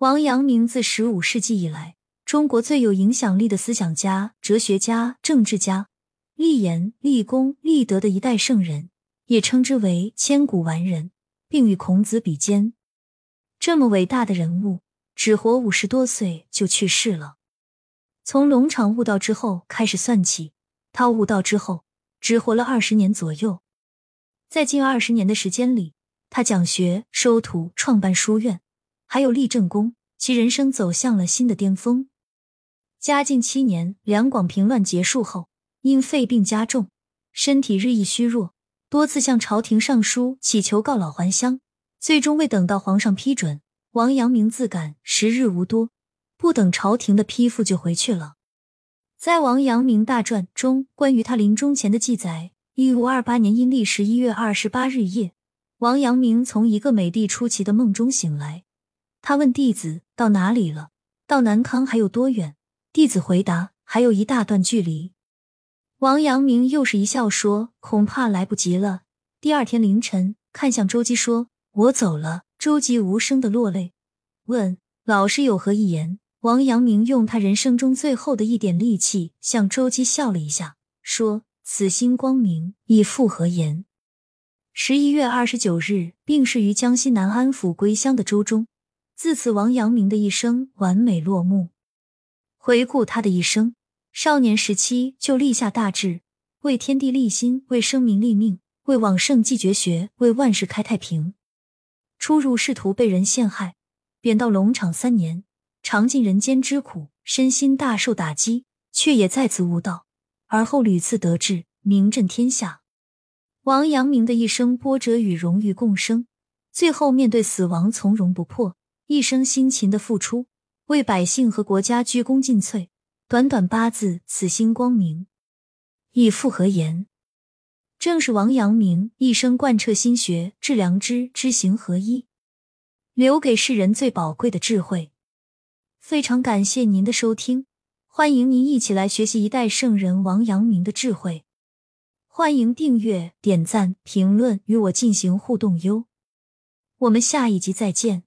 王阳明自十五世纪以来，中国最有影响力的思想家、哲学家、政治家，立言、立功、立德的一代圣人，也称之为千古完人，并与孔子比肩。这么伟大的人物，只活五十多岁就去世了。从龙场悟道之后开始算起，他悟道之后只活了二十年左右。在近二十年的时间里，他讲学、收徒、创办书院。还有立正功，其人生走向了新的巅峰。嘉靖七年，两广平乱结束后，因肺病加重，身体日益虚弱，多次向朝廷上书祈求告老还乡，最终未等到皇上批准，王阳明自感时日无多，不等朝廷的批复就回去了。在《王阳明大传》中，关于他临终前的记载：一五二八年阴历十一月二十八日夜，王阳明从一个美丽出奇的梦中醒来。他问弟子到哪里了？到南康还有多远？弟子回答：还有一大段距离。王阳明又是一笑说：“恐怕来不及了。”第二天凌晨，看向周姬说：“我走了。”周姬无声的落泪，问：“老师有何一言？”王阳明用他人生中最后的一点力气向周姬笑了一下，说：“此心光明，亦复何言？”十一月二十九日，病逝于江西南安府归乡的周忠。自此，王阳明的一生完美落幕。回顾他的一生，少年时期就立下大志，为天地立心，为生民立命，为往圣继绝学，为万世开太平。初入仕途，被人陷害，贬到龙场三年，尝尽人间之苦，身心大受打击，却也再次悟道。而后屡次得志，名震天下。王阳明的一生波折与荣誉共生，最后面对死亡从容不迫。一生辛勤的付出，为百姓和国家鞠躬尽瘁。短短八字，此心光明，亦复何言？正是王阳明一生贯彻心学，致良知，知行合一，留给世人最宝贵的智慧。非常感谢您的收听，欢迎您一起来学习一代圣人王阳明的智慧。欢迎订阅、点赞、评论，与我进行互动哟。我们下一集再见。